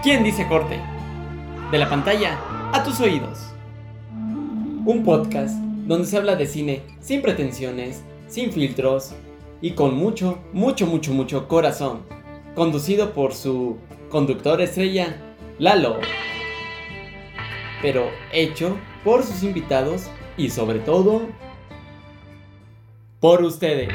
¿Quién dice corte? De la pantalla a tus oídos. Un podcast donde se habla de cine sin pretensiones, sin filtros y con mucho, mucho, mucho, mucho corazón. Conducido por su conductor estrella, Lalo. Pero hecho por sus invitados y sobre todo por ustedes.